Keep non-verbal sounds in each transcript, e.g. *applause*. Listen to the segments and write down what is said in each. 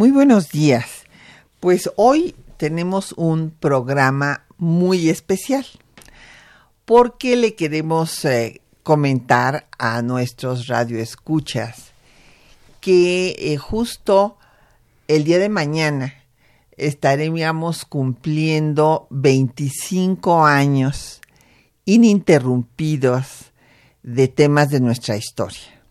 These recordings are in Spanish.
Muy buenos días. Pues hoy tenemos un programa muy especial porque le queremos eh, comentar a nuestros radioescuchas que eh, justo el día de mañana estaremos cumpliendo 25 años ininterrumpidos de temas de nuestra historia.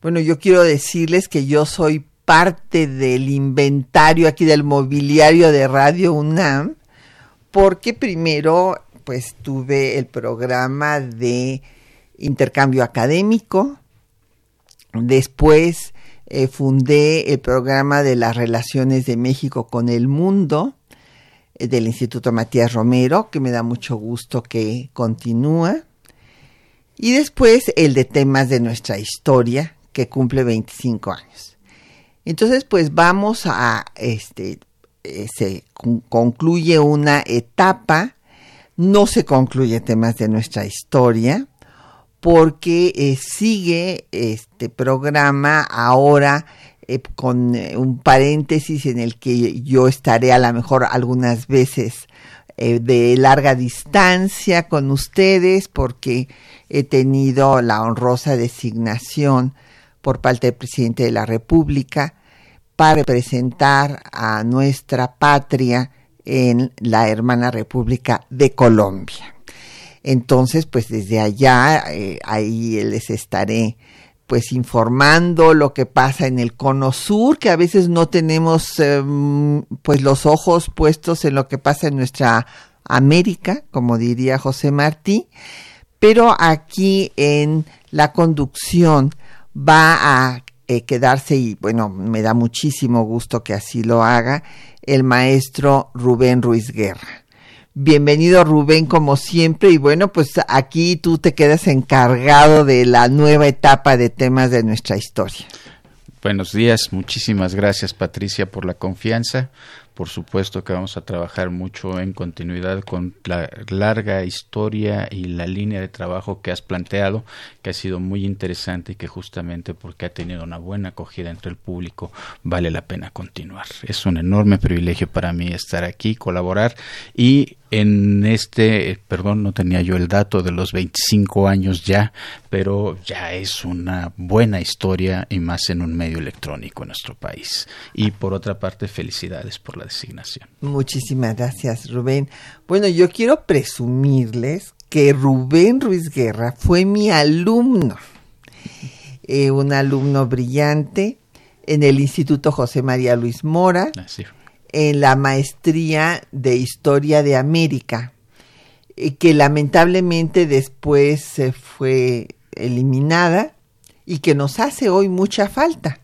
Bueno, yo quiero decirles que yo soy parte del inventario aquí del mobiliario de Radio UNAM, porque primero pues tuve el programa de intercambio académico, después eh, fundé el programa de las relaciones de México con el mundo eh, del Instituto Matías Romero, que me da mucho gusto que continúa, y después el de temas de nuestra historia, que cumple 25 años. Entonces, pues vamos a, este, eh, se concluye una etapa, no se concluye temas de nuestra historia, porque eh, sigue este programa ahora eh, con un paréntesis en el que yo estaré a lo mejor algunas veces de larga distancia con ustedes porque he tenido la honrosa designación por parte del presidente de la República para representar a nuestra patria en la hermana República de Colombia. Entonces, pues desde allá, eh, ahí les estaré pues informando lo que pasa en el cono sur, que a veces no tenemos em, pues los ojos puestos en lo que pasa en nuestra América, como diría José Martí, pero aquí en la conducción va a eh, quedarse y bueno, me da muchísimo gusto que así lo haga el maestro Rubén Ruiz Guerra. Bienvenido Rubén como siempre y bueno, pues aquí tú te quedas encargado de la nueva etapa de temas de nuestra historia. Buenos días, muchísimas gracias Patricia por la confianza, por supuesto que vamos a trabajar mucho en continuidad con la larga historia y la línea de trabajo que has planteado, que ha sido muy interesante y que justamente porque ha tenido una buena acogida entre el público vale la pena continuar. Es un enorme privilegio para mí estar aquí, colaborar y en este, perdón, no tenía yo el dato de los 25 años ya, pero ya es una buena historia y más en un medio electrónico en nuestro país. Y por otra parte, felicidades por la designación. Muchísimas gracias, Rubén. Bueno, yo quiero presumirles que Rubén Ruiz Guerra fue mi alumno, eh, un alumno brillante en el Instituto José María Luis Mora. Así en la maestría de Historia de América, eh, que lamentablemente después se fue eliminada y que nos hace hoy mucha falta,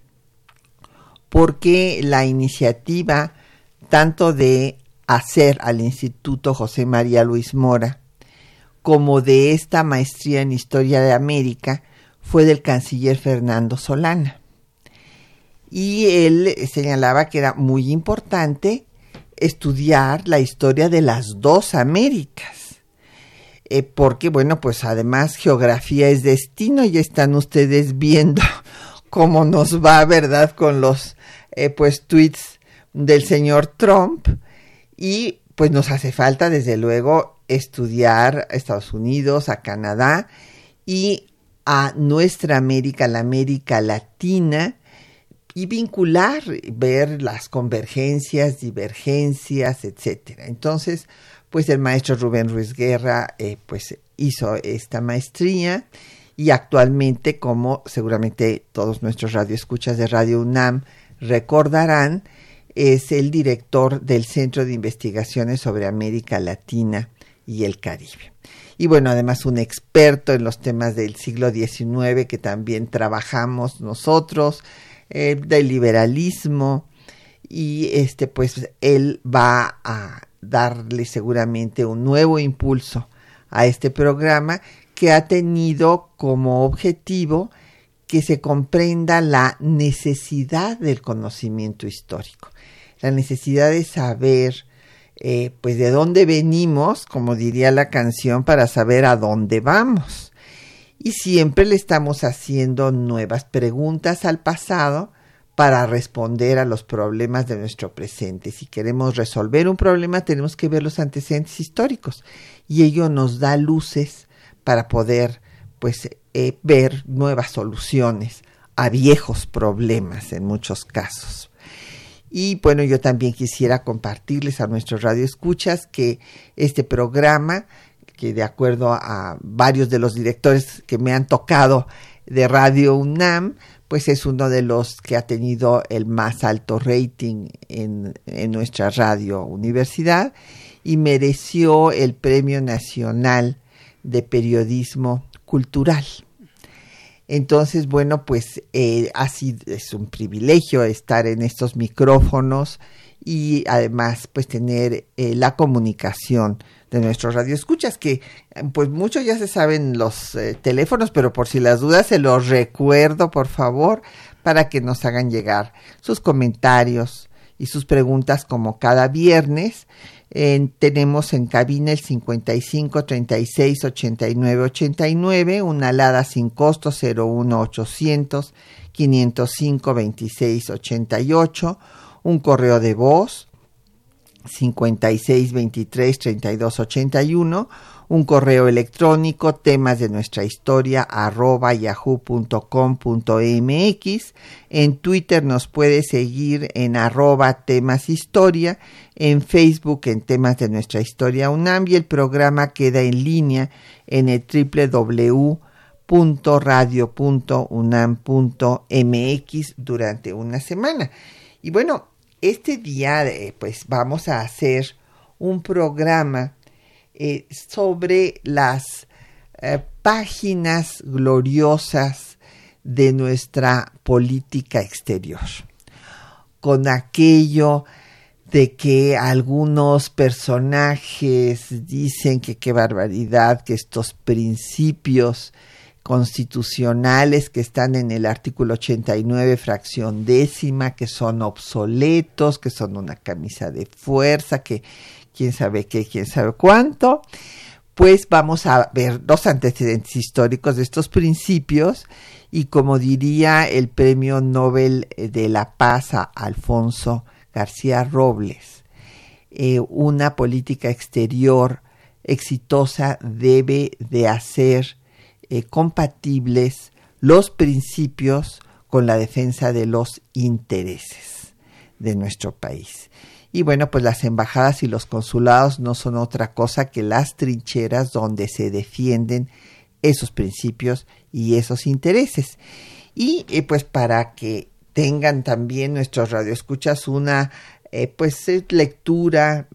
porque la iniciativa tanto de hacer al Instituto José María Luis Mora como de esta maestría en Historia de América fue del canciller Fernando Solana y él señalaba que era muy importante estudiar la historia de las dos Américas. Eh, porque, bueno, pues además geografía es destino, y están ustedes viendo *laughs* cómo nos va, ¿verdad?, con los, eh, pues, tweets del señor Trump. Y, pues, nos hace falta, desde luego, estudiar a Estados Unidos, a Canadá y a nuestra América, la América Latina, y vincular, ver las convergencias, divergencias, etcétera. Entonces, pues el maestro Rubén Ruiz Guerra, eh, pues hizo esta maestría y actualmente, como seguramente todos nuestros radioescuchas de Radio UNAM recordarán, es el director del Centro de Investigaciones sobre América Latina y el Caribe. Y bueno, además un experto en los temas del siglo XIX que también trabajamos nosotros, eh, del liberalismo, y este pues él va a darle seguramente un nuevo impulso a este programa que ha tenido como objetivo que se comprenda la necesidad del conocimiento histórico, la necesidad de saber eh, pues de dónde venimos, como diría la canción, para saber a dónde vamos. Y siempre le estamos haciendo nuevas preguntas al pasado para responder a los problemas de nuestro presente. Si queremos resolver un problema, tenemos que ver los antecedentes históricos y ello nos da luces para poder pues eh, ver nuevas soluciones a viejos problemas en muchos casos. Y bueno, yo también quisiera compartirles a nuestros radioescuchas que este programa, que de acuerdo a varios de los directores que me han tocado de Radio UNAM, pues es uno de los que ha tenido el más alto rating en, en nuestra radio universidad y mereció el Premio Nacional de Periodismo Cultural. Entonces, bueno, pues eh, así es un privilegio estar en estos micrófonos y además pues tener eh, la comunicación de nuestros radioescuchas que pues muchos ya se saben los eh, teléfonos pero por si las dudas se los recuerdo por favor para que nos hagan llegar sus comentarios y sus preguntas como cada viernes. Tenemos en cabina el 55 36 89 89, una alada sin costo 01 800 505 26 88, un correo de voz 56 23 32 81 un correo electrónico temas de nuestra historia arroba yahoo.com.mx. En Twitter nos puede seguir en arroba temas historia, en Facebook en temas de nuestra historia UNAM y el programa queda en línea en el www.radio.unam.mx durante una semana. Y bueno, este día eh, pues vamos a hacer un programa eh, sobre las eh, páginas gloriosas de nuestra política exterior, con aquello de que algunos personajes dicen que qué barbaridad, que estos principios constitucionales que están en el artículo 89, fracción décima, que son obsoletos, que son una camisa de fuerza, que quién sabe qué, quién sabe cuánto, pues vamos a ver los antecedentes históricos de estos principios y como diría el premio Nobel de la Paz a Alfonso García Robles, eh, una política exterior exitosa debe de hacer eh, compatibles los principios con la defensa de los intereses de nuestro país. Y bueno, pues las embajadas y los consulados no son otra cosa que las trincheras donde se defienden esos principios y esos intereses. Y eh, pues para que tengan también nuestros radioescuchas una eh, pues lectura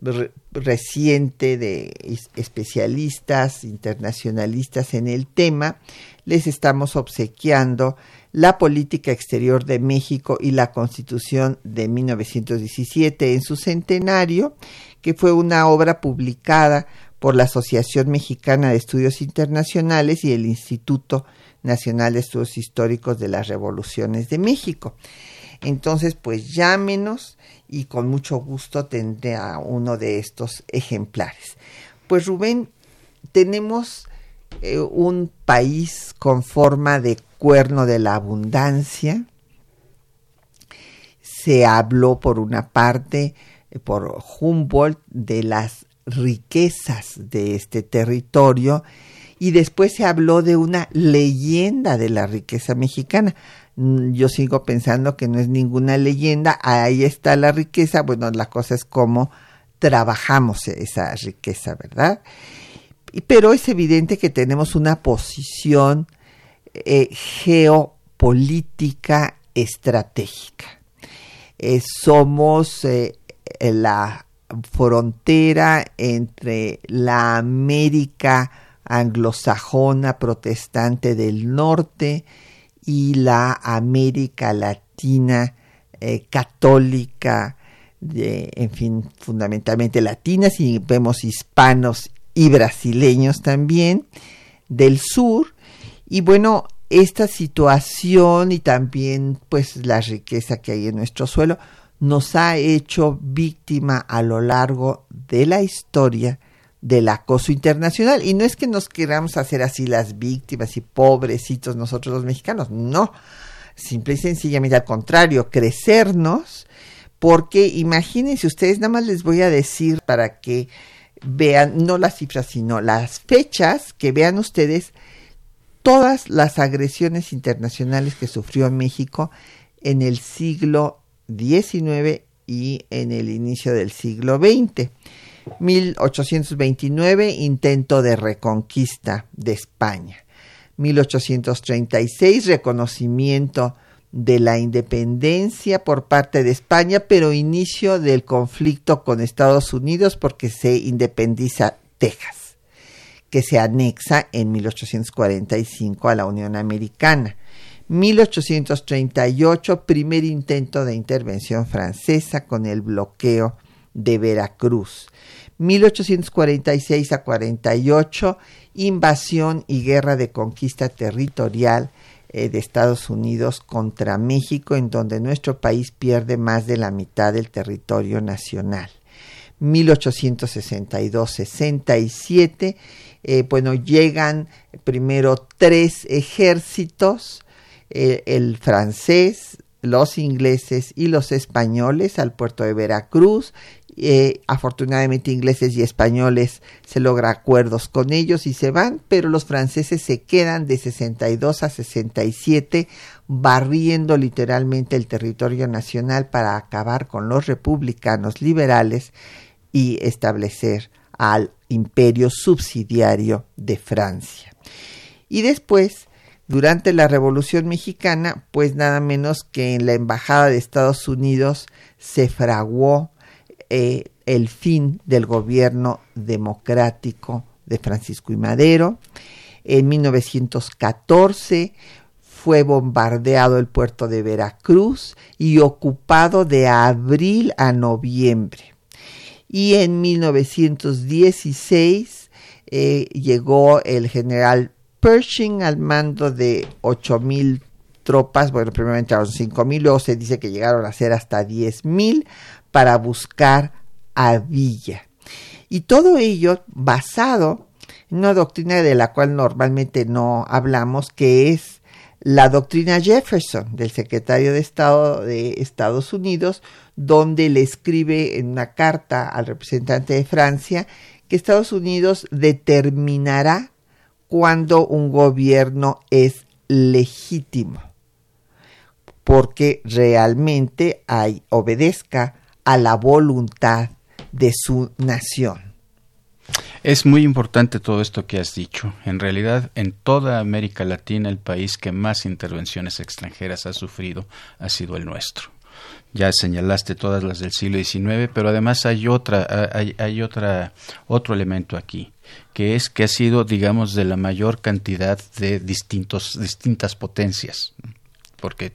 reciente de especialistas internacionalistas en el tema, les estamos obsequiando la política exterior de México y la Constitución de 1917 en su centenario, que fue una obra publicada por la Asociación Mexicana de Estudios Internacionales y el Instituto Nacional de Estudios Históricos de las Revoluciones de México. Entonces, pues llámenos y con mucho gusto tendré a uno de estos ejemplares. Pues Rubén, tenemos eh, un país con forma de cuerno de la abundancia. Se habló por una parte, eh, por Humboldt, de las riquezas de este territorio y después se habló de una leyenda de la riqueza mexicana. Mm, yo sigo pensando que no es ninguna leyenda, ahí está la riqueza, bueno, la cosa es cómo trabajamos esa riqueza, ¿verdad? Pero es evidente que tenemos una posición eh, geopolítica estratégica. eh, somos la frontera entre la América anglosajona protestante del norte y la América latina católica de, en fin, fundamentalmente latinas y vemos hispanos y brasileños también del sur. Y bueno, esta situación y también pues la riqueza que hay en nuestro suelo nos ha hecho víctima a lo largo de la historia del acoso internacional. Y no es que nos queramos hacer así las víctimas y pobrecitos nosotros los mexicanos, no. Simple y sencillamente al contrario, crecernos porque imagínense ustedes, nada más les voy a decir para que vean, no las cifras, sino las fechas, que vean ustedes todas las agresiones internacionales que sufrió México en el siglo XIX y en el inicio del siglo XX. 1829, intento de reconquista de España. 1836, reconocimiento de la independencia por parte de España, pero inicio del conflicto con Estados Unidos porque se independiza Texas, que se anexa en 1845 a la Unión Americana. 1838, primer intento de intervención francesa con el bloqueo de Veracruz. 1846 a 48, invasión y guerra de conquista territorial eh, de Estados Unidos contra México, en donde nuestro país pierde más de la mitad del territorio nacional. 1862-67, eh, bueno, llegan primero tres ejércitos, eh, el francés, los ingleses y los españoles al puerto de Veracruz eh, afortunadamente ingleses y españoles se logra acuerdos con ellos y se van, pero los franceses se quedan de 62 a 67 barriendo literalmente el territorio nacional para acabar con los republicanos liberales y establecer al imperio subsidiario de Francia. Y después, durante la Revolución Mexicana, pues nada menos que en la Embajada de Estados Unidos se fraguó eh, el fin del gobierno democrático de Francisco y Madero. En 1914 fue bombardeado el puerto de Veracruz y ocupado de abril a noviembre. Y en 1916 eh, llegó el general Pershing al mando de 8.000 tropas, bueno, primero entraron 5.000, luego se dice que llegaron a ser hasta 10.000 para buscar a Villa. Y todo ello basado en una doctrina de la cual normalmente no hablamos, que es la doctrina Jefferson del secretario de Estado de Estados Unidos, donde le escribe en una carta al representante de Francia que Estados Unidos determinará cuando un gobierno es legítimo, porque realmente hay, obedezca a la voluntad de su nación. Es muy importante todo esto que has dicho. En realidad, en toda América Latina, el país que más intervenciones extranjeras ha sufrido ha sido el nuestro. Ya señalaste todas las del siglo XIX, pero además hay otra, hay, hay otra, otro elemento aquí, que es que ha sido, digamos, de la mayor cantidad de distintos, distintas potencias porque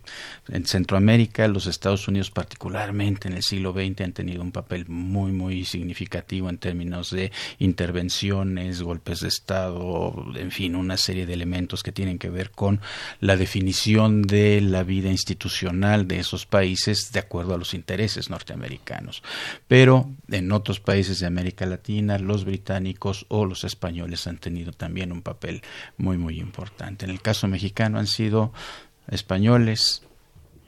en Centroamérica, los Estados Unidos particularmente en el siglo XX han tenido un papel muy, muy significativo en términos de intervenciones, golpes de Estado, en fin, una serie de elementos que tienen que ver con la definición de la vida institucional de esos países de acuerdo a los intereses norteamericanos. Pero en otros países de América Latina, los británicos o los españoles han tenido también un papel muy, muy importante. En el caso mexicano han sido españoles,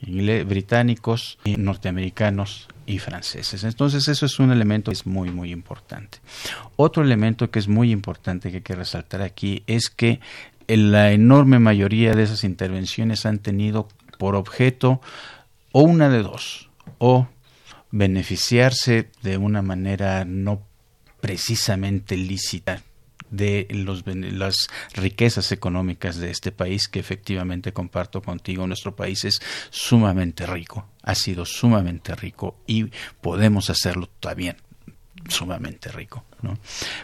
británicos, norteamericanos y franceses. Entonces eso es un elemento que es muy muy importante. Otro elemento que es muy importante que hay que resaltar aquí es que la enorme mayoría de esas intervenciones han tenido por objeto o una de dos, o beneficiarse de una manera no precisamente lícita de las riquezas económicas de este país que efectivamente comparto contigo. Nuestro país es sumamente rico, ha sido sumamente rico y podemos hacerlo también sumamente rico. ¿no?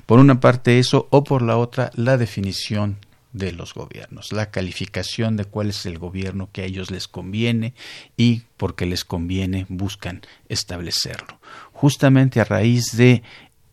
Por una parte eso o por la otra la definición de los gobiernos, la calificación de cuál es el gobierno que a ellos les conviene y porque les conviene buscan establecerlo. Justamente a raíz de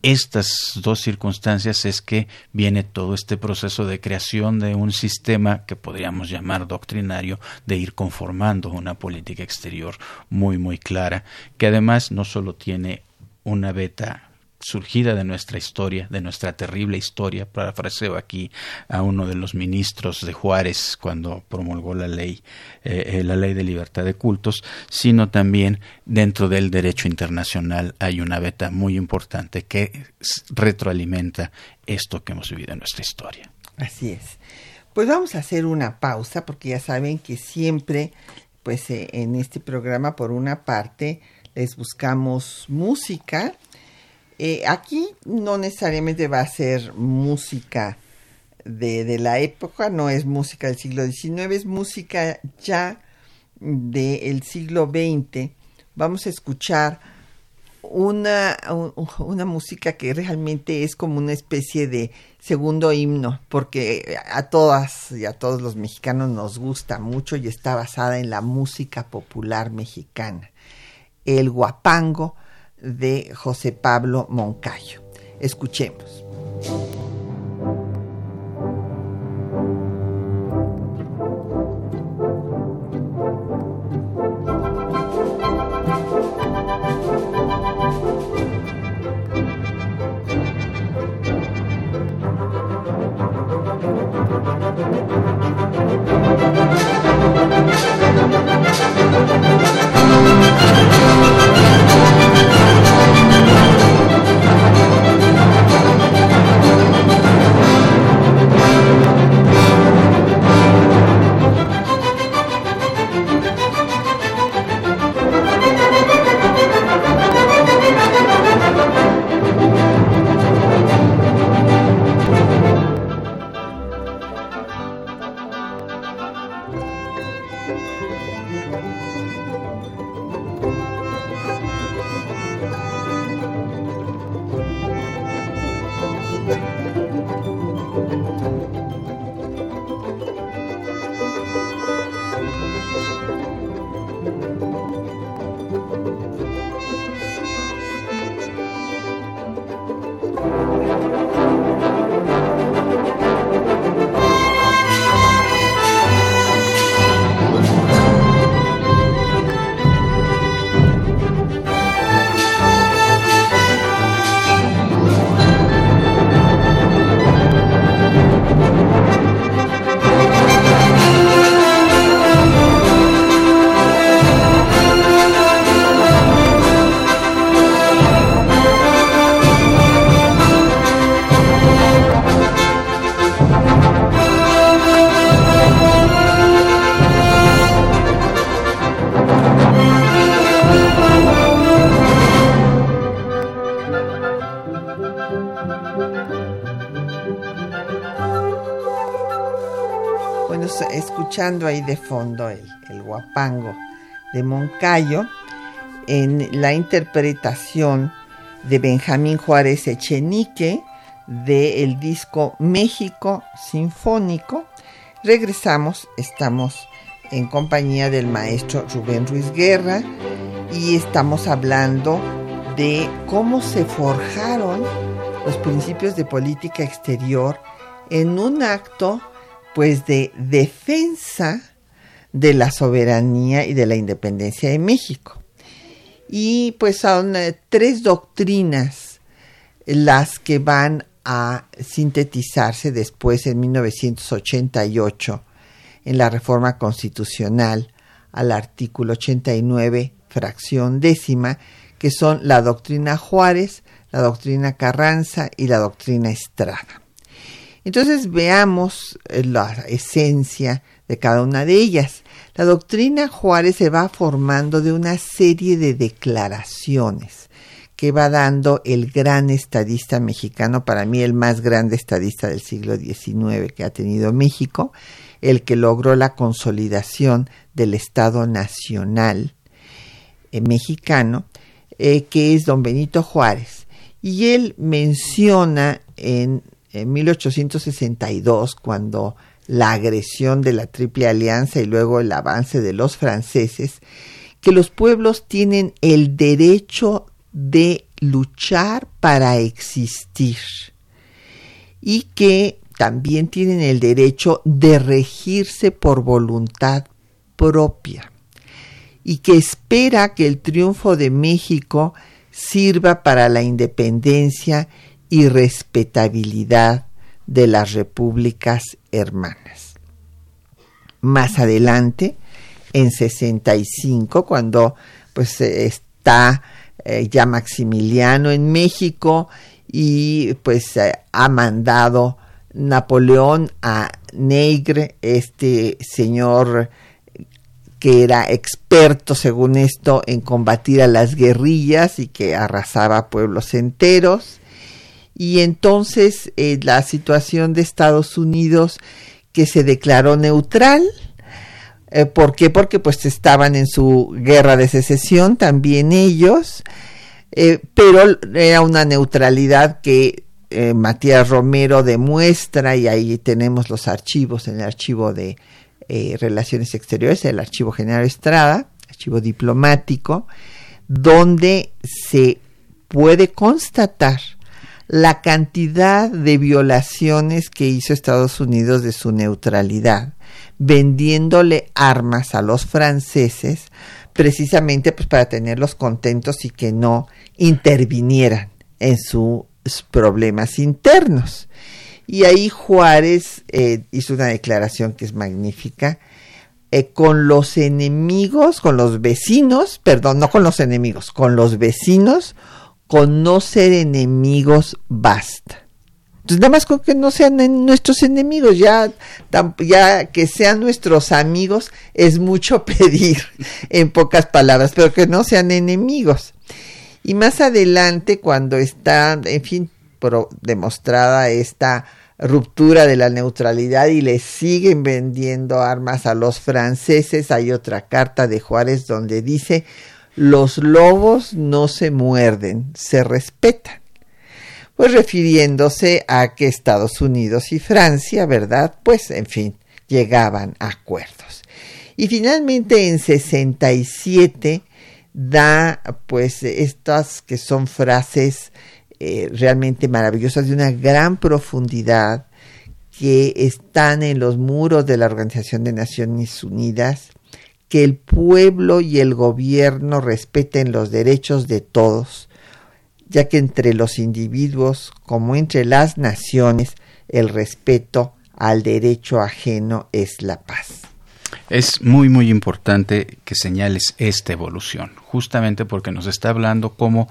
estas dos circunstancias es que viene todo este proceso de creación de un sistema que podríamos llamar doctrinario de ir conformando una política exterior muy muy clara que además no solo tiene una beta surgida de nuestra historia, de nuestra terrible historia, parafraseo aquí a uno de los ministros de Juárez cuando promulgó la ley, eh, eh, la ley de libertad de cultos, sino también dentro del derecho internacional hay una beta muy importante que retroalimenta esto que hemos vivido en nuestra historia. Así es. Pues vamos a hacer una pausa porque ya saben que siempre, pues eh, en este programa, por una parte, les buscamos música eh, aquí no necesariamente va a ser música de, la época, no es música del siglo XIX, es música ya del siglo XX. Vamos a escuchar una, una música que realmente es como una especie de segundo himno, porque a todas y a todos los mexicanos nos gusta mucho y está basada en la música popular mexicana. El guapango de José Pablo Moncayo. Escuchemos. Ahí de fondo el, el guapango de Moncayo en la interpretación de Benjamín Juárez Echenique del disco México Sinfónico. Regresamos, estamos en compañía del maestro Rubén Ruiz Guerra y estamos hablando de cómo se forjaron los principios de política exterior en un acto pues de defensa de la soberanía y de la independencia de México. Y pues son eh, tres doctrinas las que van a sintetizarse después en 1988 en la reforma constitucional al artículo 89, fracción décima, que son la doctrina Juárez, la doctrina Carranza y la doctrina Estrada. Entonces veamos eh, la esencia de cada una de ellas. La doctrina Juárez se va formando de una serie de declaraciones que va dando el gran estadista mexicano, para mí el más grande estadista del siglo XIX que ha tenido México, el que logró la consolidación del Estado Nacional eh, mexicano, eh, que es don Benito Juárez. Y él menciona en, en 1862, cuando la agresión de la Triple Alianza y luego el avance de los franceses, que los pueblos tienen el derecho de luchar para existir y que también tienen el derecho de regirse por voluntad propia y que espera que el triunfo de México sirva para la independencia y respetabilidad de las repúblicas hermanas. Más adelante, en 65, cuando pues está eh, ya Maximiliano en México y pues eh, ha mandado Napoleón a Negre, este señor que era experto, según esto, en combatir a las guerrillas y que arrasaba pueblos enteros. Y entonces eh, la situación de Estados Unidos que se declaró neutral, eh, ¿Por qué? Porque pues estaban en su guerra de secesión también ellos, eh, pero era una neutralidad que Matías Romero demuestra y ahí tenemos los archivos en el archivo de Relaciones Exteriores, el archivo General Estrada, archivo diplomático, donde se puede constatar la cantidad de violaciones que hizo Estados Unidos de su neutralidad vendiéndole armas a los franceses precisamente pues para tenerlos contentos y que no intervinieran en sus problemas internos. Y ahí Juárez eh, hizo una declaración que es magnífica. Eh, con los enemigos, con los vecinos, perdón, no con los enemigos, con los vecinos, con no ser enemigos basta. Entonces, nada más con que no sean nuestros enemigos, ya, ya que sean nuestros amigos es mucho *laughs* pedir, en pocas palabras, pero que no sean enemigos. Y más adelante, cuando está, en fin, demostrada esta ruptura de la neutralidad y le siguen vendiendo armas a los franceses, hay otra carta de Juárez donde dice, los lobos no se muerden, se respetan pues refiriéndose a que Estados Unidos y Francia, ¿verdad? Pues en fin, llegaban a acuerdos. Y finalmente en 67 da pues estas que son frases eh, realmente maravillosas de una gran profundidad que están en los muros de la Organización de Naciones Unidas, que el pueblo y el gobierno respeten los derechos de todos, ya que entre los individuos como entre las naciones el respeto al derecho ajeno es la paz. Es muy, muy importante que señales esta evolución, justamente porque nos está hablando cómo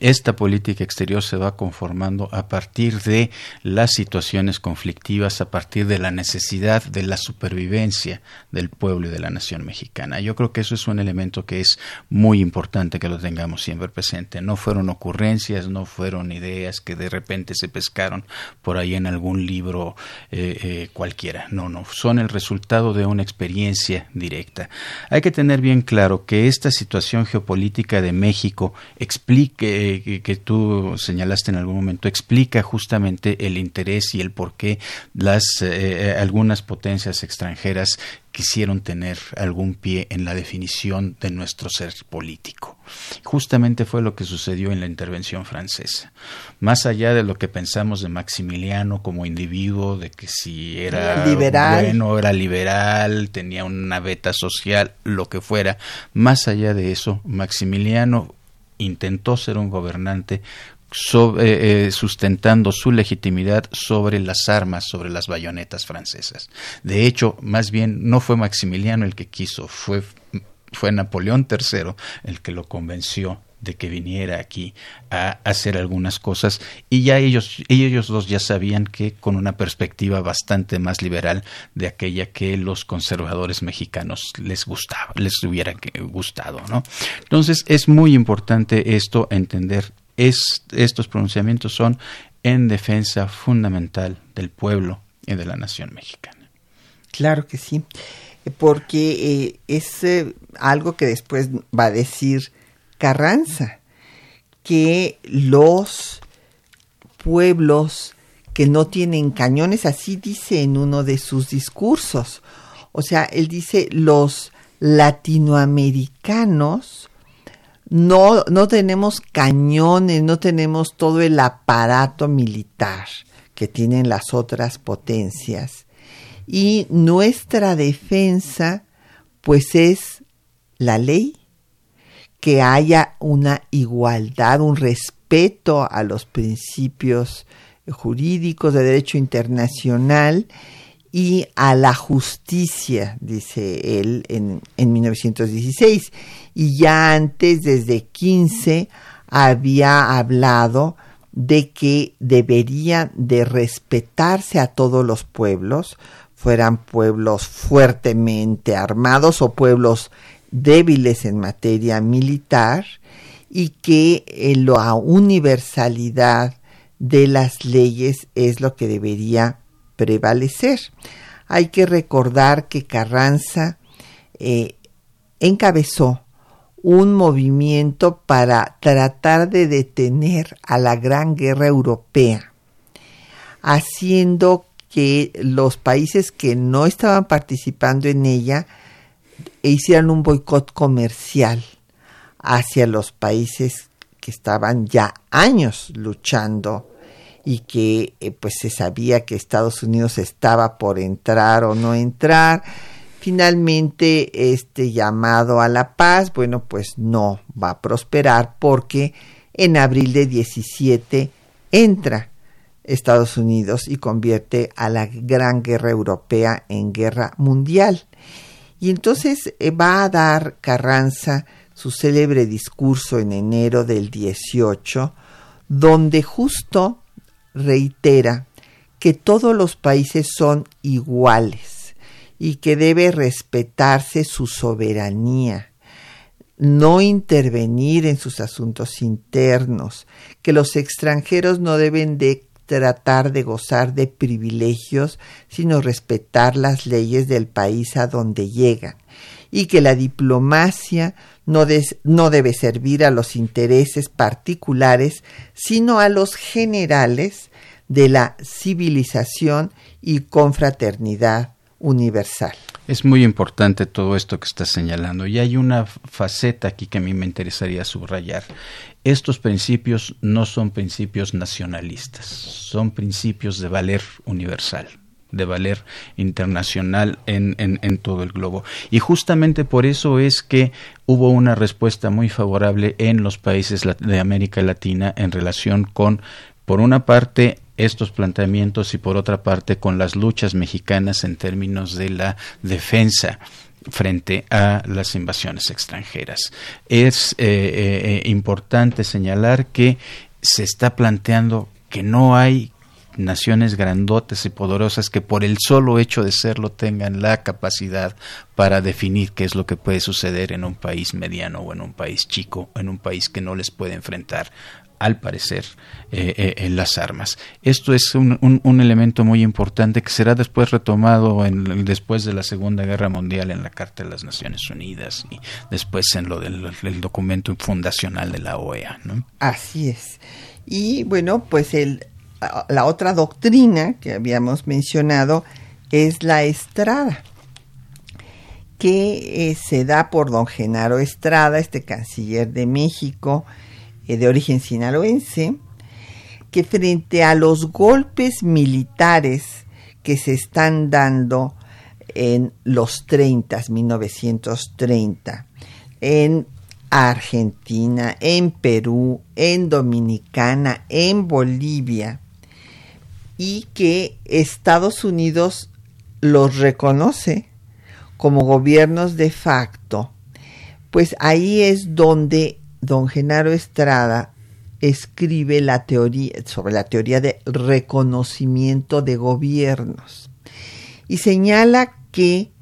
esta política exterior se va conformando a partir de las situaciones conflictivas, a partir de la necesidad de la supervivencia del pueblo y de la nación mexicana. Yo creo que eso es un elemento que es muy importante que lo tengamos siempre presente. No fueron ocurrencias, no fueron ideas que de repente se pescaron por ahí en algún libro eh, eh, cualquiera. No, no, son el resultado de una experiencia directa. Hay que tener bien claro que esta situación geopolítica de México explique, eh, que tú señalaste en algún momento, explica justamente el interés y el por qué las, eh, eh, algunas potencias extranjeras quisieron tener algún pie en la definición de nuestro ser político. Justamente fue lo que sucedió en la intervención francesa. Más allá de lo que pensamos de Maximiliano como individuo, de que si era liberal. bueno, era liberal, tenía una beta social, lo que fuera, más allá de eso, Maximiliano intentó ser un gobernante eh, eh, sustentando su legitimidad sobre las armas, sobre las bayonetas francesas. De hecho, más bien no fue Maximiliano el que quiso, fue, fue Napoleón III el que lo convenció de que viniera aquí a hacer algunas cosas y ya ellos ellos dos ya sabían que con una perspectiva bastante más liberal de aquella que los conservadores mexicanos les gustaba les hubiera gustado no entonces es muy importante esto entender es, estos pronunciamientos son en defensa fundamental del pueblo y de la nación mexicana. Claro que sí, porque eh, es eh, algo que después va a decir Carranza, que los pueblos que no tienen cañones, así dice en uno de sus discursos. O sea, él dice, los latinoamericanos no, no tenemos cañones, no tenemos todo el aparato militar que tienen las otras potencias. Y nuestra defensa, pues es la ley, que haya una igualdad, un respeto a los principios jurídicos de derecho internacional y a la justicia, dice él en, en 1916. Y ya antes, desde 15, había hablado de que deberían de respetarse a todos los pueblos, fueran pueblos fuertemente armados o pueblos débiles en materia militar, y que eh, la universalidad de las leyes es lo que debería prevalecer. Hay que recordar que Carranza eh, encabezó un movimiento para tratar de detener a la Gran Guerra Europea, haciendo que los países que no estaban participando en ella hicieran un boicot comercial hacia los países que estaban ya años luchando y que eh, pues se sabía que Estados Unidos estaba por entrar o no entrar. Finalmente este llamado a la paz, bueno, pues no va a prosperar porque en abril de 17 entra Estados Unidos y convierte a la Gran Guerra Europea en guerra mundial. Y entonces eh, va a dar Carranza su célebre discurso en enero del 18, donde justo reitera que todos los países son iguales y que debe respetarse su soberanía, no intervenir en sus asuntos internos, que los extranjeros no deben de tratar de gozar de privilegios, sino respetar las leyes del país a donde llegan, y que la diplomacia no, no, debe servir a los intereses particulares, sino a los generales de la civilización y confraternidad universal. Es muy importante todo esto que está señalando y hay una faceta aquí que a mí me interesaría subrayar. Estos principios no son principios nacionalistas, son principios de valer universal de valer internacional en, en, todo el globo. Y justamente por eso es que hubo una respuesta muy favorable en los países de América Latina en relación con, por una parte, estos planteamientos y por otra parte con las luchas mexicanas en términos de la defensa frente a las invasiones extranjeras. Es eh, eh, importante señalar que se está planteando que no hay naciones grandotes y poderosas que por el solo hecho de serlo tengan la capacidad para definir qué es lo que puede suceder en un país mediano o en un país chico, en un país que no les puede enfrentar al parecer, eh, eh, en las armas. Esto es un, un, elemento muy importante que será después retomado en, después de la Segunda Guerra Mundial en la Carta de las Naciones Unidas y después en lo del documento fundacional de la OEA. ¿no? Así es. Y bueno, pues el, la otra doctrina que habíamos mencionado es la Estrada, que eh, se da por don Genaro Estrada, este canciller de México eh, de origen sinaloense, que frente a los golpes militares que se están dando en los 30, 1930, en Argentina, en Perú, en Dominicana, en Bolivia, y que Estados Unidos los reconoce como gobiernos de facto, pues ahí es donde don Genaro Estrada escribe sobre la teoría de reconocimiento de gobiernos y señala que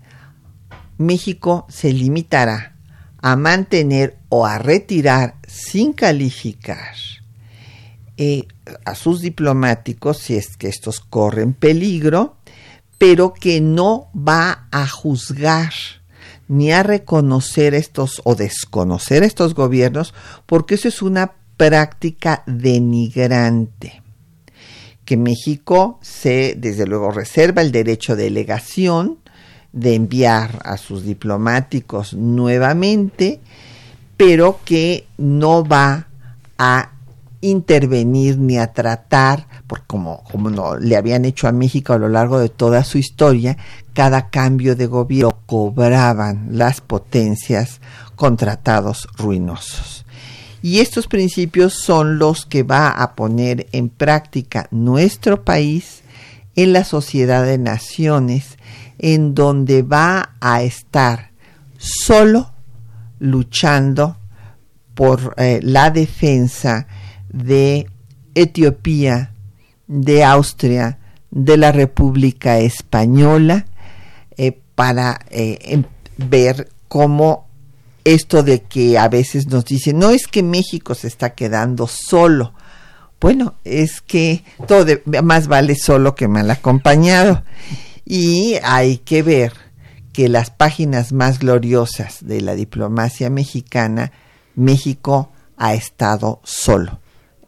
México se limitará a mantener o a retirar sin calificar eh, a sus diplomáticos si es que estos corren peligro, pero que no va a juzgar ni a reconocer estos o desconocer estos gobiernos, porque eso es una práctica denigrante. Que México se, desde luego, reserva el derecho de delegación, de enviar a sus diplomáticos nuevamente, pero que no va a intervenir ni a tratar, porque como, como no, le habían hecho a México a lo largo de toda su historia, cada cambio de gobierno cobraban las potencias con tratados ruinosos. Y estos principios son los que va a poner en práctica nuestro país en la sociedad de naciones, en donde va a estar solo luchando por eh, la defensa de Etiopía, de Austria, de la República Española, eh, para eh, em, ver cómo esto de que a veces nos dicen, no es que México se está quedando solo. Bueno, es que todo más vale solo que mal acompañado. Y hay que ver que las páginas más gloriosas de la diplomacia mexicana, México ha estado solo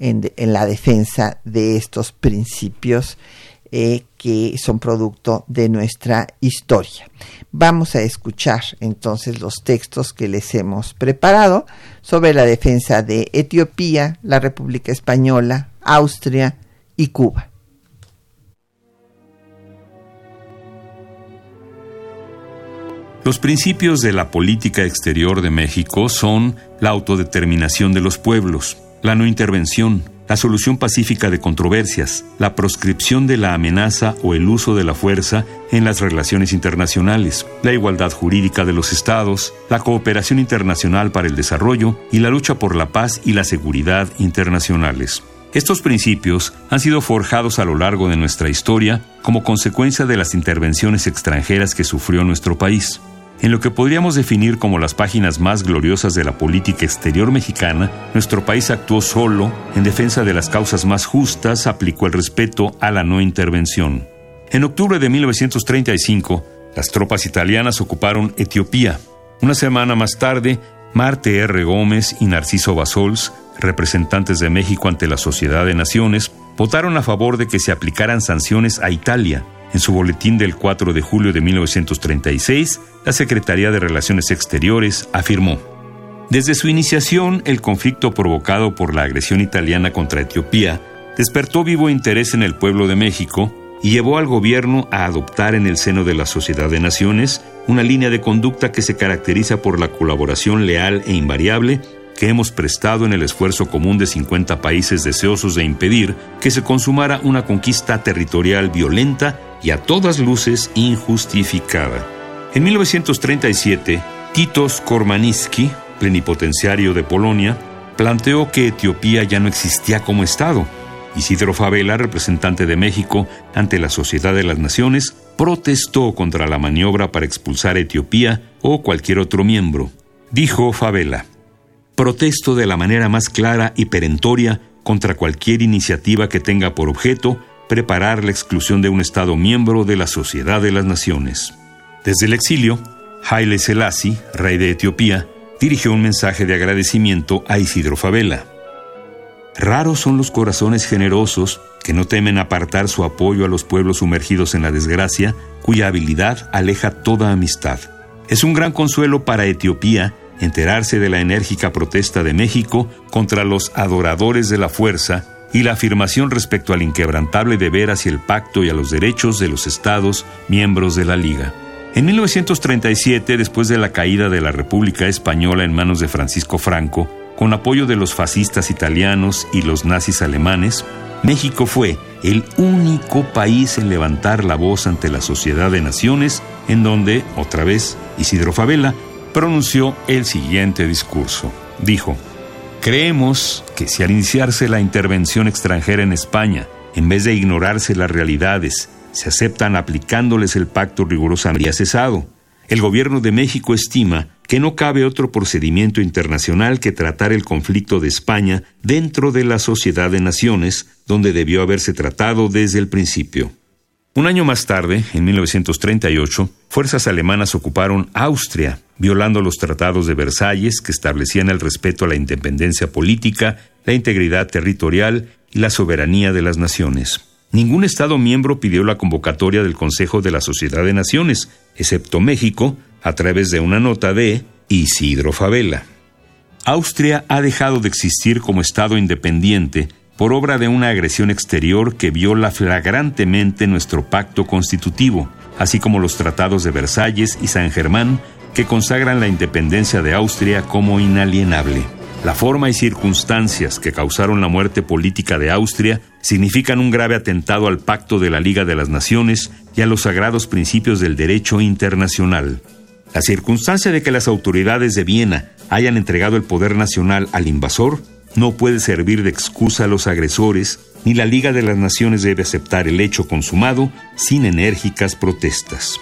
en, la defensa de estos principios eh, que son producto de nuestra historia. Vamos a escuchar entonces los textos que les hemos preparado sobre la defensa de Etiopía, la República Española, Austria y Cuba. Los principios de la política exterior de México son la autodeterminación de los pueblos, la no intervención, la solución pacífica de controversias, la proscripción de la amenaza o el uso de la fuerza en las relaciones internacionales, la igualdad jurídica de los estados, la cooperación internacional para el desarrollo y la lucha por la paz y la seguridad internacionales. Estos principios han sido forjados a lo largo de nuestra historia como consecuencia de las intervenciones extranjeras que sufrió nuestro país. En lo que podríamos definir como las páginas más gloriosas de la política exterior mexicana, nuestro país actuó solo en defensa de las causas más justas, aplicó el respeto a la no intervención. En octubre de 1935, las tropas italianas ocuparon Etiopía. Una semana más tarde, Marte R. Gómez y Narciso Basols, representantes de México ante la Sociedad de Naciones, votaron a favor de que se aplicaran sanciones a Italia en su boletín del 4 de julio de 1936, la Secretaría de Relaciones Exteriores afirmó, Desde su iniciación, el conflicto provocado por la agresión italiana contra Etiopía despertó vivo interés en el pueblo de México y llevó al gobierno a adoptar en el seno de la Sociedad de Naciones una línea de conducta que se caracteriza por la colaboración leal e invariable que hemos prestado en el esfuerzo común de 50 países deseosos de impedir que se consumara una conquista territorial violenta y a todas luces injustificada. En 1937, Titos Kormaniski, plenipotenciario de Polonia, planteó que Etiopía ya no existía como Estado. Isidro Favela, representante de México ante la Sociedad de las Naciones, protestó contra la maniobra para expulsar a Etiopía o cualquier otro miembro. Dijo Favela, protesto de la manera más clara y perentoria contra cualquier iniciativa que tenga por objeto preparar la exclusión de un Estado miembro de la Sociedad de las Naciones. Desde el exilio, Haile Selassie, rey de Etiopía, dirigió un mensaje de agradecimiento a Isidro Favela. Raros son los corazones generosos que no temen apartar su apoyo a los pueblos sumergidos en la desgracia, cuya habilidad aleja toda amistad. Es un gran consuelo para Etiopía enterarse de la enérgica protesta de México contra los adoradores de la fuerza y la afirmación respecto al inquebrantable deber hacia el pacto y a los derechos de los estados miembros de la Liga. En 1937, después de la caída de la República Española en manos de Francisco Franco, con apoyo de los fascistas italianos y los nazis alemanes, México fue el único país en levantar la voz ante la Sociedad de Naciones, en donde, otra vez, Isidro Favela pronunció el siguiente discurso. Dijo, Creemos que si al iniciarse la intervención extranjera en España, en vez de ignorarse las realidades, se aceptan aplicándoles el pacto rigurosamente cesado, el gobierno de México estima que no cabe otro procedimiento internacional que tratar el conflicto de España dentro de la Sociedad de Naciones, donde debió haberse tratado desde el principio. Un año más tarde, en 1938, fuerzas alemanas ocuparon Austria, violando los tratados de Versalles que establecían el respeto a la independencia política, la integridad territorial y la soberanía de las naciones. Ningún Estado miembro pidió la convocatoria del Consejo de la Sociedad de Naciones, excepto México, a través de una nota de Isidro Favela. Austria ha dejado de existir como Estado independiente por obra de una agresión exterior que viola flagrantemente nuestro pacto constitutivo, así como los tratados de Versalles y San Germán que consagran la independencia de Austria como inalienable. La forma y circunstancias que causaron la muerte política de Austria significan un grave atentado al pacto de la Liga de las Naciones y a los sagrados principios del derecho internacional. La circunstancia de que las autoridades de Viena hayan entregado el poder nacional al invasor no puede servir de excusa a los agresores, ni la Liga de las Naciones debe aceptar el hecho consumado sin enérgicas protestas.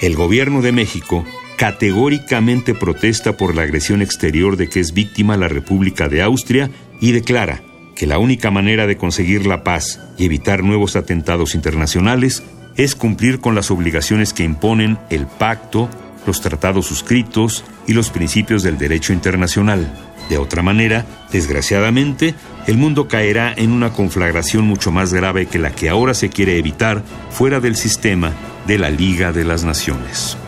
El gobierno de México categóricamente protesta por la agresión exterior de que es víctima la República de Austria y declara que la única manera de conseguir la paz y evitar nuevos atentados internacionales es cumplir con las obligaciones que imponen el pacto, los tratados suscritos y los principios del derecho internacional. De otra manera, desgraciadamente, el mundo caerá en una conflagración mucho más grave que la que ahora se quiere evitar fuera del sistema de la Liga de las Naciones.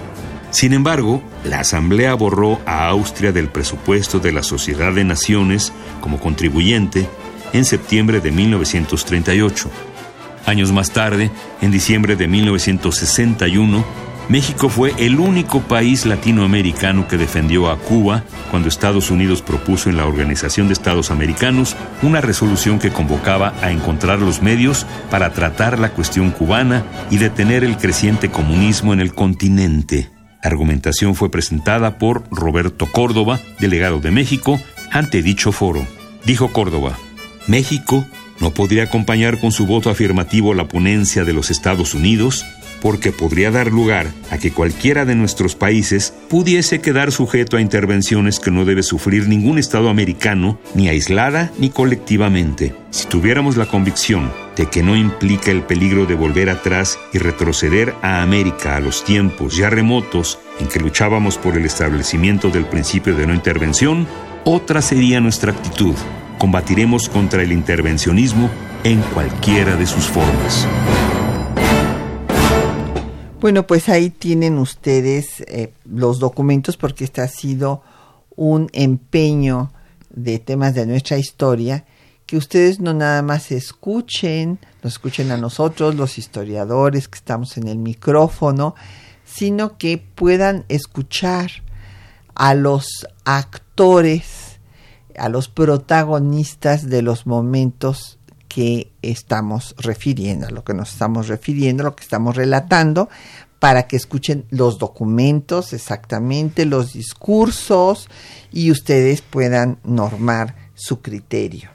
Sin embargo, la Asamblea borró a Austria del presupuesto de la Sociedad de Naciones como contribuyente en septiembre de 1938. Años más tarde, en diciembre de 1961, México fue el único país latinoamericano que defendió a Cuba cuando Estados Unidos propuso en la Organización de Estados Americanos una resolución que convocaba a encontrar los medios para tratar la cuestión cubana y detener el creciente comunismo en el continente. Argumentación fue presentada por Roberto Córdoba, delegado de México, ante dicho foro. Dijo Córdoba, México no podría acompañar con su voto afirmativo la ponencia de los Estados Unidos porque podría dar lugar a que cualquiera de nuestros países pudiese quedar sujeto a intervenciones que no debe sufrir ningún Estado americano, ni aislada ni colectivamente. Si tuviéramos la convicción de que no implica el peligro de volver atrás y retroceder a América a los tiempos ya remotos en que luchábamos por el establecimiento del principio de no intervención, otra sería nuestra actitud. Combatiremos contra el intervencionismo en cualquiera de sus formas. Bueno, pues ahí tienen ustedes eh, los documentos porque este ha sido un empeño de temas de nuestra historia que ustedes no nada más escuchen, nos escuchen a nosotros, los historiadores que estamos en el micrófono, sino que puedan escuchar a los actores, a los protagonistas de los momentos que estamos refiriendo, a lo que nos estamos refiriendo, lo que estamos relatando, para que escuchen los documentos exactamente, los discursos y ustedes puedan normar su criterio.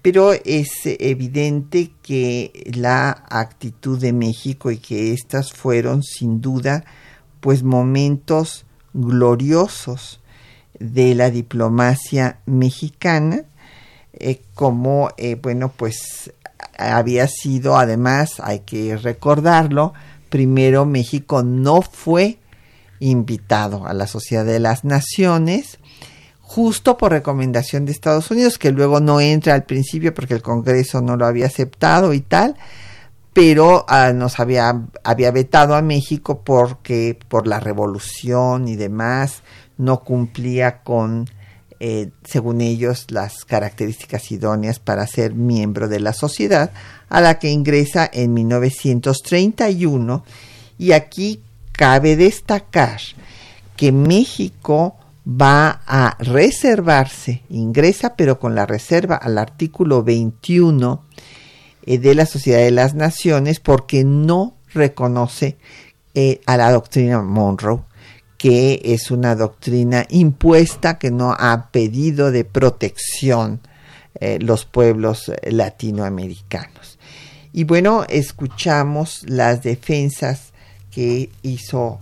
Pero es evidente que la actitud de México y que estas fueron sin duda pues momentos gloriosos de la diplomacia mexicana eh, como, bueno, pues había sido, además, hay que recordarlo, primero México no fue invitado a la Sociedad de las Naciones, justo por recomendación de Estados Unidos, que luego no entra al principio porque el Congreso no lo había aceptado y tal, pero ah, nos había, había vetado a México porque por la revolución y demás no cumplía con eh, según ellos, las características idóneas para ser miembro de la sociedad, a la que ingresa en 1931. Y aquí cabe destacar que México va a reservarse, ingresa pero con la reserva al artículo 21 eh, de la Sociedad de las Naciones porque no reconoce eh, a la doctrina Monroe que es una doctrina impuesta que no ha pedido de protección eh, los pueblos latinoamericanos. Y bueno, escuchamos las defensas que hizo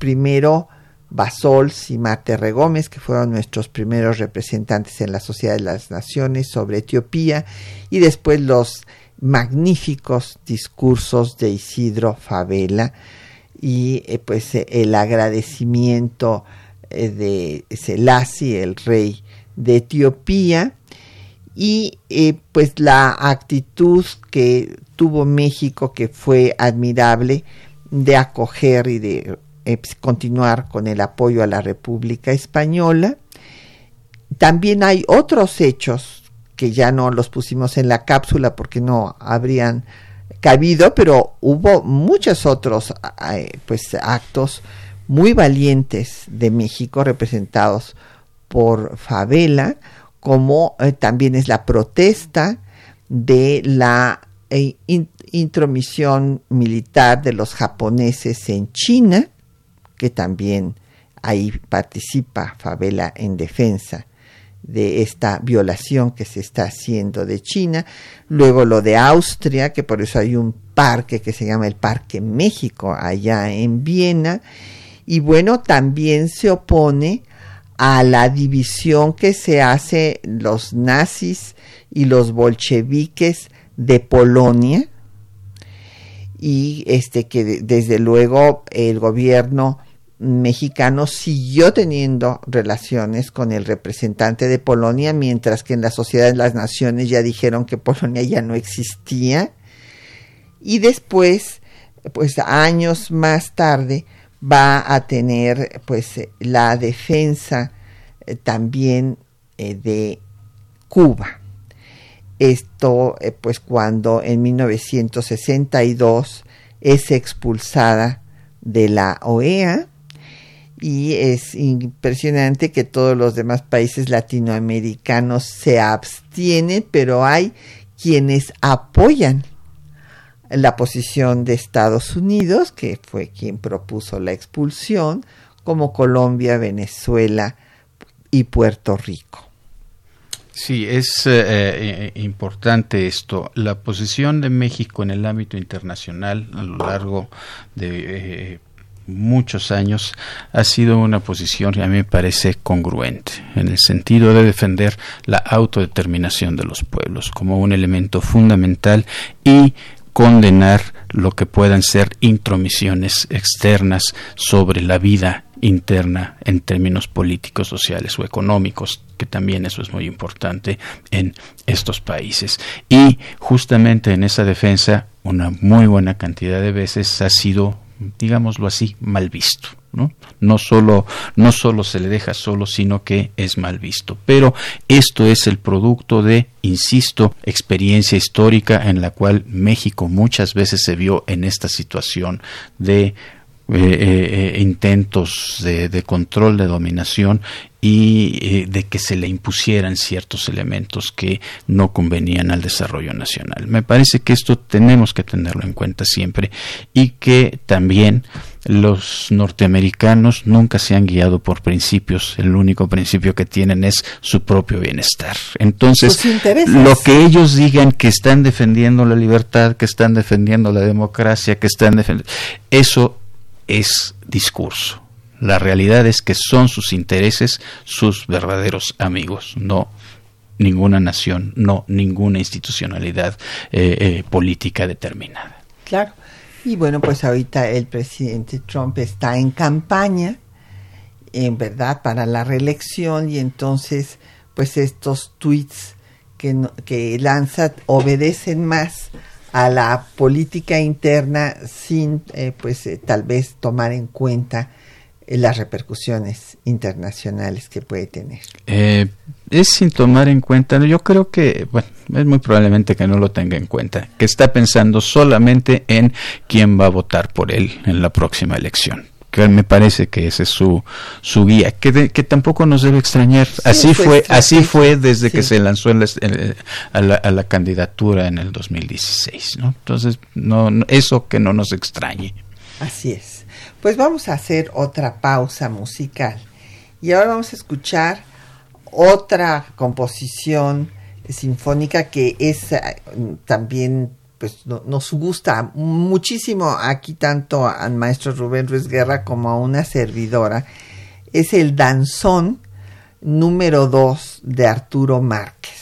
primero Basols y Marte Regómez, que fueron nuestros primeros representantes en la Sociedad de las Naciones sobre Etiopía, y después los magníficos discursos de Isidro Favela y eh, pues eh, el agradecimiento eh, de Selassie, el rey de Etiopía, y pues la actitud que tuvo México que fue admirable de acoger y de pues, continuar con el apoyo a la República Española. También hay otros hechos que ya no los pusimos en la cápsula porque no habrían cabido, pero hubo muchos otros pues actos muy valientes de México representados por Favela, como eh, también es la protesta de la eh, intromisión militar de los japoneses en China, que también ahí participa Favela en defensa de esta violación que se está haciendo de China, luego lo de Austria, que por eso hay un parque que se llama el Parque México allá en Viena, y bueno, también se opone a la división que se hace los nazis y los bolcheviques de Polonia, y este que desde luego el gobierno mexicano siguió teniendo relaciones con el representante de Polonia, mientras que en la Sociedad de las Naciones ya dijeron que Polonia ya no existía. Y después, pues años más tarde, va a tener pues la defensa eh, también eh, de Cuba. Esto eh, pues cuando en 1962 es expulsada de la OEA y es impresionante que todos los demás países latinoamericanos se abstienen, pero hay quienes apoyan la posición de Estados Unidos, que fue quien propuso la expulsión, como Colombia, Venezuela y Puerto Rico. Sí, es eh, eh, importante esto. La posición de México en el ámbito internacional a lo largo de eh, muchos años ha sido una posición que a mí me parece congruente en el sentido de defender la autodeterminación de los pueblos como un elemento fundamental y condenar lo que puedan ser intromisiones externas sobre la vida interna en términos políticos, sociales o económicos, que también eso es muy importante en estos países. Y justamente en esa defensa, una muy buena cantidad de veces ha sido digámoslo así, mal visto. ¿no? No, solo, no solo se le deja solo, sino que es mal visto. Pero esto es el producto de, insisto, experiencia histórica en la cual México muchas veces se vio en esta situación de eh, eh, eh, intentos de, control, de dominación y de que se le impusieran ciertos elementos que no convenían al desarrollo nacional. Me parece que esto tenemos que tenerlo en cuenta siempre y que también los norteamericanos nunca se han guiado por principios, el único principio que tienen es su propio bienestar. Entonces, lo que ellos digan que están defendiendo la libertad, que están defendiendo la democracia, que están defendiendo, eso es discurso. La realidad es que son sus intereses sus verdaderos amigos, no ninguna nación, no ninguna institucionalidad eh, eh, política determinada. Claro. Y bueno, pues ahorita el presidente Trump está en campaña, en verdad, para la reelección y entonces, pues estos tweets que, que lanza obedecen más a la política interna sin, eh, pues, eh, tal vez tomar en cuenta eh, las repercusiones internacionales que puede tener. es sin tomar en cuenta, yo creo que, bueno, es muy probablemente que no lo tenga en cuenta, que está pensando solamente en quién va a votar por él en la próxima elección que me parece que ese es su, su guía, que, que tampoco nos debe extrañar. así pues, fue, así fue desde que se lanzó a, la, a, la, candidatura en el 2016, ¿no? Entonces, no, eso que no nos extrañe. Así es. Pues vamos a hacer otra pausa musical y ahora vamos a escuchar otra composición sinfónica que es eh, también pues nos gusta muchísimo aquí tanto al maestro Rubén Ruiz Guerra como a una servidora, es el danzón número 2 de Arturo Márquez.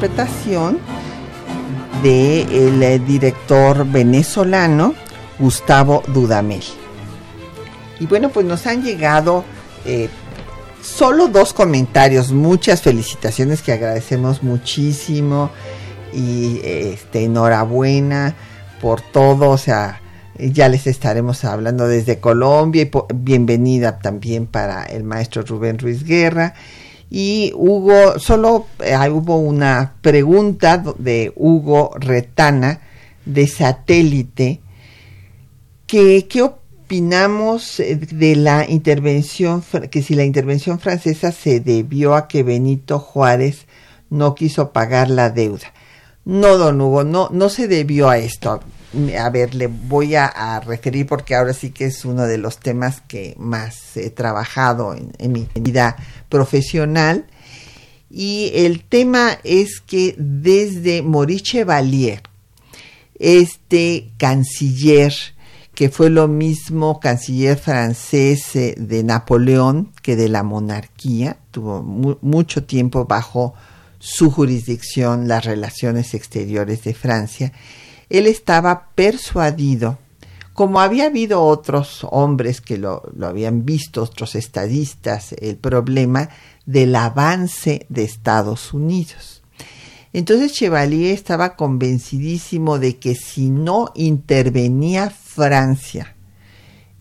Interpretación del eh, director venezolano Gustavo Dudamel. Y bueno, pues nos han llegado eh, solo dos comentarios, muchas felicitaciones que agradecemos muchísimo y este enhorabuena por todo, o sea, ya les estaremos hablando desde Colombia y bienvenida también para el maestro Rubén Ruiz Guerra. Y Hugo, solo eh, hubo una pregunta de Hugo Retana de satélite, que qué opinamos eh, de la intervención, que si la intervención francesa se debió a que Benito Juárez no quiso pagar la deuda. No, don Hugo, no, no se debió a esto a ver, le voy a, referir porque ahora sí que es uno de los temas que más he trabajado en, mi vida profesional. Y el tema es que desde Maurice Chevalier, este canciller, que fue lo mismo canciller francés eh, de Napoleón que de la monarquía, tuvo mucho tiempo bajo su jurisdicción las relaciones exteriores de Francia, él estaba persuadido, como había habido otros hombres que lo, habían visto, otros estadistas, el problema del avance de Estados Unidos. Entonces Chevalier estaba convencidísimo de que si no intervenía Francia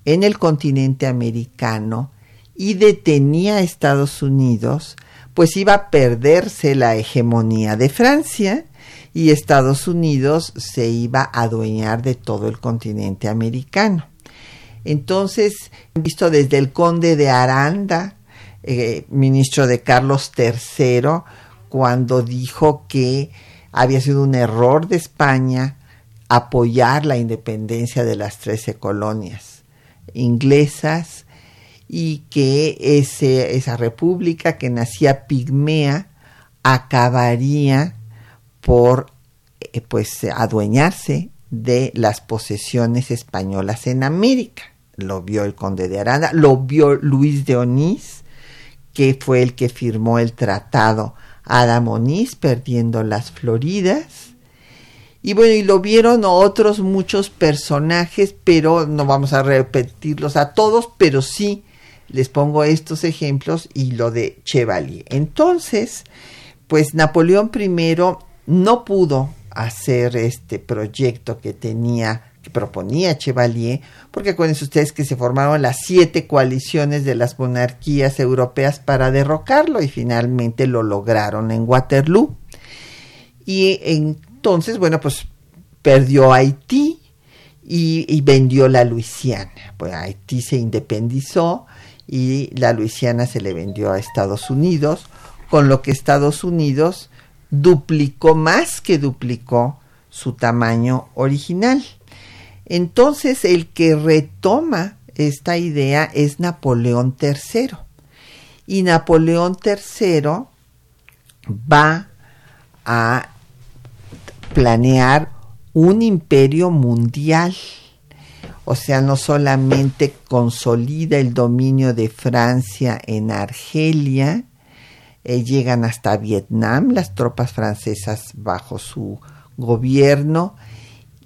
en el continente americano y detenía a Estados Unidos, pues iba a perderse la hegemonía de Francia y Estados Unidos se iba a adueñar de todo el continente americano. Entonces, visto desde el conde de Aranda, eh, ministro de Carlos III, cuando dijo que había sido un error de España apoyar la independencia de las trece colonias inglesas y que esa república que nacía pigmea acabaría por eh, pues adueñarse de las posesiones españolas en América. Lo vio el conde de Aranda, lo vio Luis de Onís, que fue el que firmó el tratado Adam Onís, perdiendo las Floridas. Y bueno, y lo vieron otros muchos personajes, pero no vamos a repetirlos a todos, pero sí les pongo estos ejemplos y lo de Chevalier. Entonces, pues Napoleón I no pudo hacer este proyecto que tenía que proponía Chevalier, porque acuérdense ustedes que se formaron las siete coaliciones de las monarquías europeas para derrocarlo y finalmente lo lograron en Waterloo. Y entonces, bueno, pues perdió Haití y, vendió la Luisiana. Pues Haití se independizó y la Luisiana se le vendió a Estados Unidos, con lo que Estados Unidos duplicó más que duplicó su tamaño original. Entonces el que retoma esta idea es Napoleón III. Y Napoleón III va a planear un imperio mundial. O sea, no solamente consolida el dominio de Francia en Argelia, eh, llegan hasta Vietnam las tropas francesas bajo su gobierno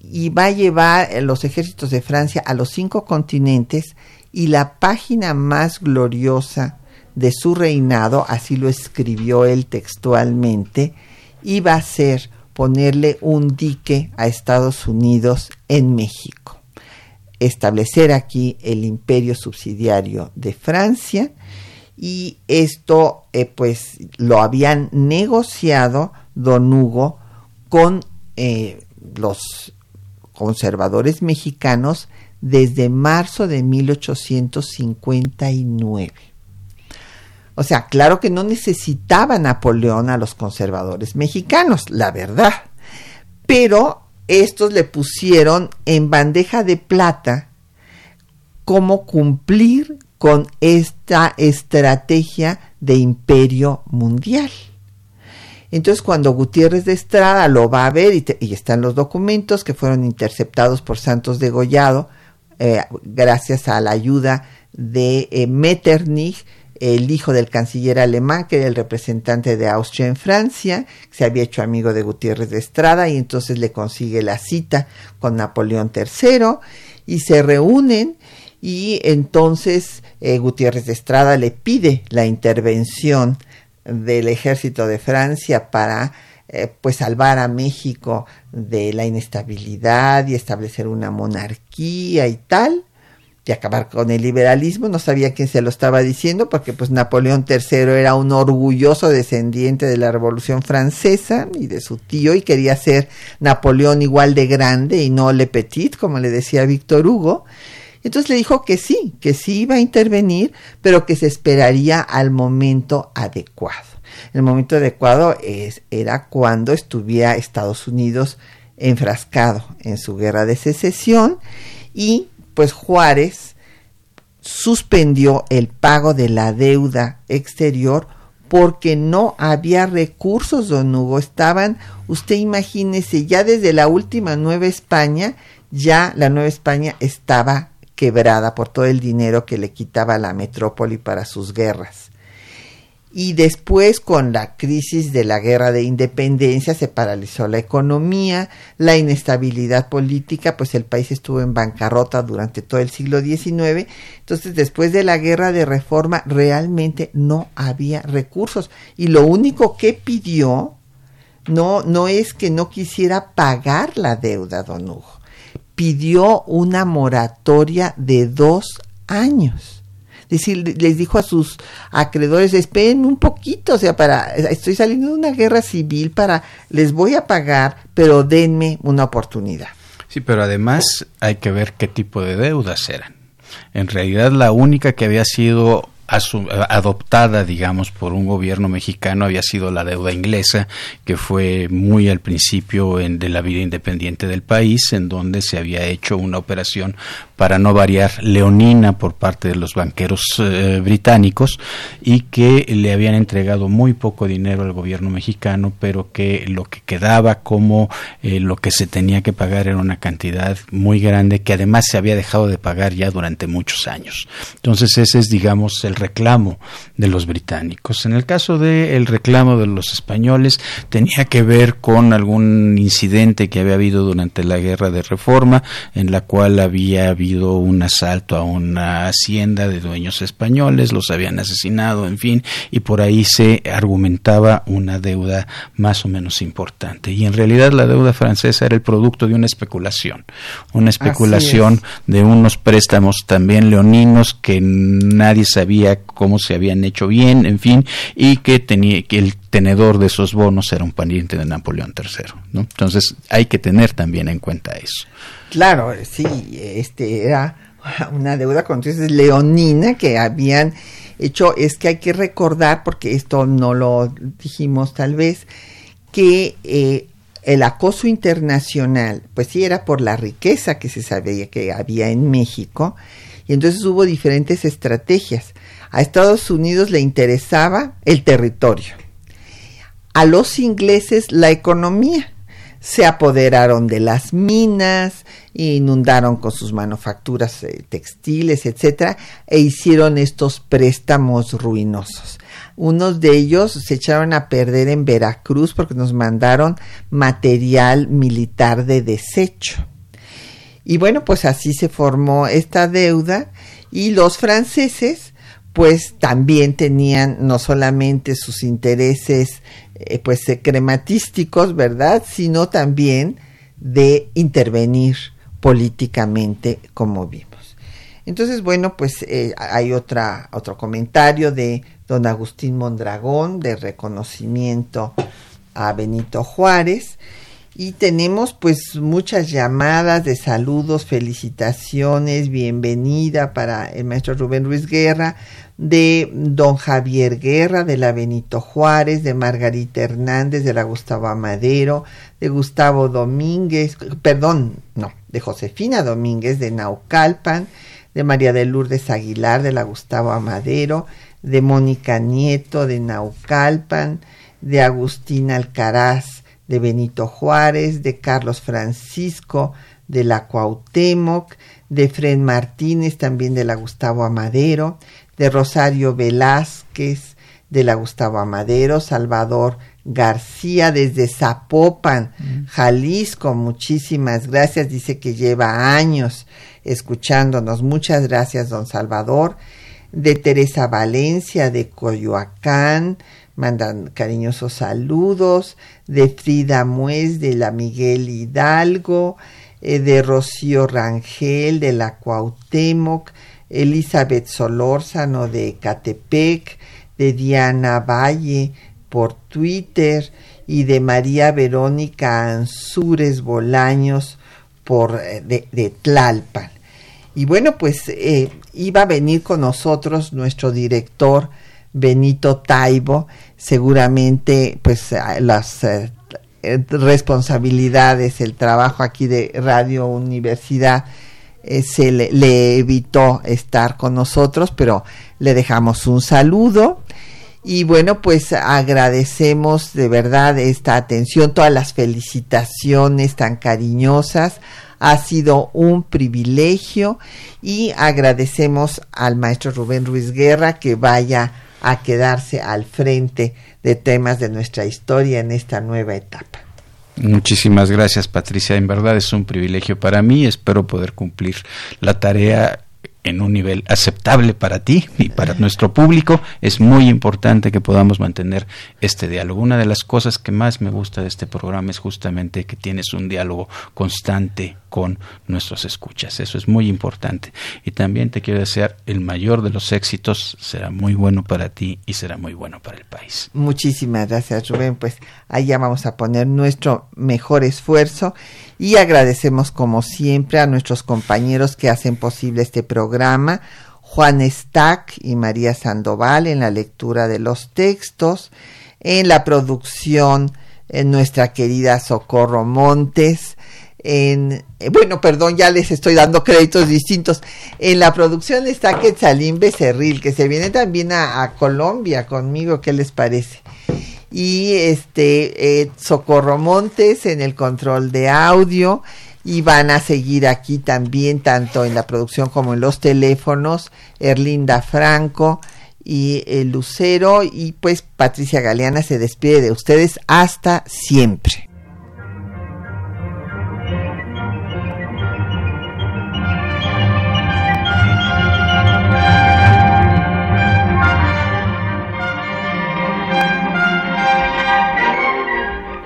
y va a llevar eh, los ejércitos de Francia a los cinco continentes y la página más gloriosa de su reinado, así lo escribió él textualmente, iba a ser ponerle un dique a Estados Unidos en México, establecer aquí el imperio subsidiario de Francia y esto eh, pues lo habían negociado don Hugo con eh, los conservadores mexicanos desde marzo de 1859. O sea, claro que no necesitaba Napoleón a los conservadores mexicanos, la verdad. Pero estos le pusieron en bandeja de plata cómo cumplir con esta estrategia de imperio mundial. Entonces cuando Gutiérrez de Estrada lo va a ver y, están los documentos que fueron interceptados por Santos de Gollado, eh, gracias a la ayuda de eh, Metternich, el hijo del canciller alemán, que era el representante de Austria en Francia, se había hecho amigo de Gutiérrez de Estrada y entonces le consigue la cita con Napoleón III y se reúnen y entonces eh, Gutiérrez de Estrada le pide la intervención del ejército de Francia para eh, pues salvar a México de la inestabilidad y establecer una monarquía y tal y acabar con el liberalismo. No sabía quién se lo estaba diciendo porque pues Napoleón III era un orgulloso descendiente de la Revolución Francesa y de su tío y quería ser Napoleón igual de grande y no Le Petit como le decía Víctor Hugo entonces le dijo que sí, que sí iba a intervenir, pero que se esperaría al momento adecuado. El momento adecuado era cuando estuviera Estados Unidos enfrascado en su guerra de secesión y pues Juárez suspendió el pago de la deuda exterior porque no había recursos, don Hugo. Estaban, usted imagínese, ya desde la última Nueva España, ya la Nueva España estaba quebrada por todo el dinero que le quitaba la metrópoli para sus guerras. Y después, con la crisis de la guerra de independencia, se paralizó la economía, la inestabilidad política, pues el país estuvo en bancarrota durante todo el siglo XIX. Entonces, después de la guerra de reforma, realmente no había recursos. Y lo único que pidió no, no es que no quisiera pagar la deuda, don Hugo pidió una moratoria de dos años. Es decir, les dijo a sus acreedores, esperen un poquito, o sea, para, estoy saliendo de una guerra civil para, les voy a pagar, pero denme una oportunidad. Sí, pero además hay que ver qué tipo de deudas eran. En realidad la única que había sido adoptada, digamos, por un gobierno mexicano había sido la deuda inglesa, que fue muy al principio en, de la vida independiente del país, en donde se había hecho una operación para no variar leonina por parte de los banqueros eh, británicos y que le habían entregado muy poco dinero al gobierno mexicano, pero que lo que quedaba como eh, lo que se tenía que pagar era una cantidad muy grande que además se había dejado de pagar ya durante muchos años. Entonces ese es, digamos, el reclamo de los británicos. En el caso del reclamo de los españoles tenía que ver con algún incidente que había habido durante la guerra de reforma en la cual había habido un asalto a una hacienda de dueños españoles, los habían asesinado, en fin, y por ahí se argumentaba una deuda más o menos importante. Y en realidad la deuda francesa era el producto de una especulación, una especulación de unos préstamos también leoninos que nadie sabía cómo se habían hecho bien, en fin, y que tenía que el tenedor de esos bonos era un pariente de Napoleón III, ¿no? Entonces hay que tener también en cuenta eso. Claro, sí, este era una deuda con leonina que habían hecho, es que hay que recordar, porque esto no lo dijimos tal vez, que eh, el acoso internacional, pues sí era por la riqueza que se sabía que había en México, y entonces hubo diferentes estrategias. A Estados Unidos le interesaba el territorio, a los ingleses la economía. Se apoderaron de las minas, inundaron con sus manufacturas eh, textiles, etcétera, e hicieron estos préstamos ruinosos. Unos de ellos se echaron a perder en Veracruz porque nos mandaron material militar de desecho. Y bueno, pues así se formó esta deuda y los franceses pues también tenían no solamente sus intereses eh, pues crematísticos, ¿verdad? Sino también de intervenir políticamente como vimos. Entonces, bueno, pues eh, hay otra, otro comentario de don Agustín Mondragón de reconocimiento a Benito Juárez y tenemos pues muchas llamadas de saludos, felicitaciones, bienvenida para el maestro Rubén Ruiz Guerra, de don Javier Guerra, de la Benito Juárez, de Margarita Hernández, de la Gustavo Amadero, de Gustavo Domínguez, perdón, no, de Josefina Domínguez, de Naucalpan, de María de Lourdes Aguilar, de la Gustavo Amadero, de Mónica Nieto, de Naucalpan, de Agustín Alcaraz, de Benito Juárez, de Carlos Francisco, de la Cuauhtémoc, de Fred Martínez, también de la Gustavo Amadero, de Rosario Velázquez, de la Gustavo Amadero, Salvador García desde Zapopan, mm. Jalisco, muchísimas gracias, dice que lleva años escuchándonos, muchas gracias don Salvador, de Teresa Valencia, de Coyoacán, mandan cariñosos saludos, de Frida Muez, de la Miguel Hidalgo, eh, de Rocío Rangel, de la Cuauhtémoc, Elizabeth Solórzano de Catepec, de Diana Valle por Twitter y de María Verónica Ansúrez Bolaños por, eh, de, Tlalpan. Y bueno, pues eh, iba a venir con nosotros nuestro director Benito Taibo, seguramente pues las eh, responsabilidades, el trabajo aquí de Radio Universidad eh, se le, evitó estar con nosotros, pero le dejamos un saludo. Y bueno, pues agradecemos de verdad esta atención, todas las felicitaciones tan cariñosas. Ha sido un privilegio y agradecemos al maestro Rubén Ruiz Guerra que vaya a quedarse al frente de temas de nuestra historia en esta nueva etapa. Muchísimas gracias Patricia, en verdad es un privilegio para mí, espero poder cumplir la tarea en un nivel aceptable para ti y para nuestro público, es muy importante que podamos mantener este diálogo. Una de las cosas que más me gusta de este programa es justamente que tienes un diálogo constante con nuestros escuchas. Eso es muy importante. Y también te quiero desear el mayor de los éxitos. Será muy bueno para ti y será muy bueno para el país. Muchísimas gracias, Rubén. Pues allá vamos a poner nuestro mejor esfuerzo y agradecemos como siempre a nuestros compañeros que hacen posible este programa. Juan Stack y María Sandoval en la lectura de los textos, en la producción en nuestra querida Socorro Montes, en, eh, bueno, perdón, ya les estoy dando créditos distintos. En la producción está Quetzalín Becerril, que se viene también a, Colombia conmigo, ¿qué les parece? Y este, eh, Socorro Montes en el control de audio, y van a seguir aquí también, tanto en la producción como en los teléfonos, Erlinda Franco y el Lucero, y pues Patricia Galeana se despide de ustedes hasta siempre.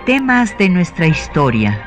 Temas de nuestra historia.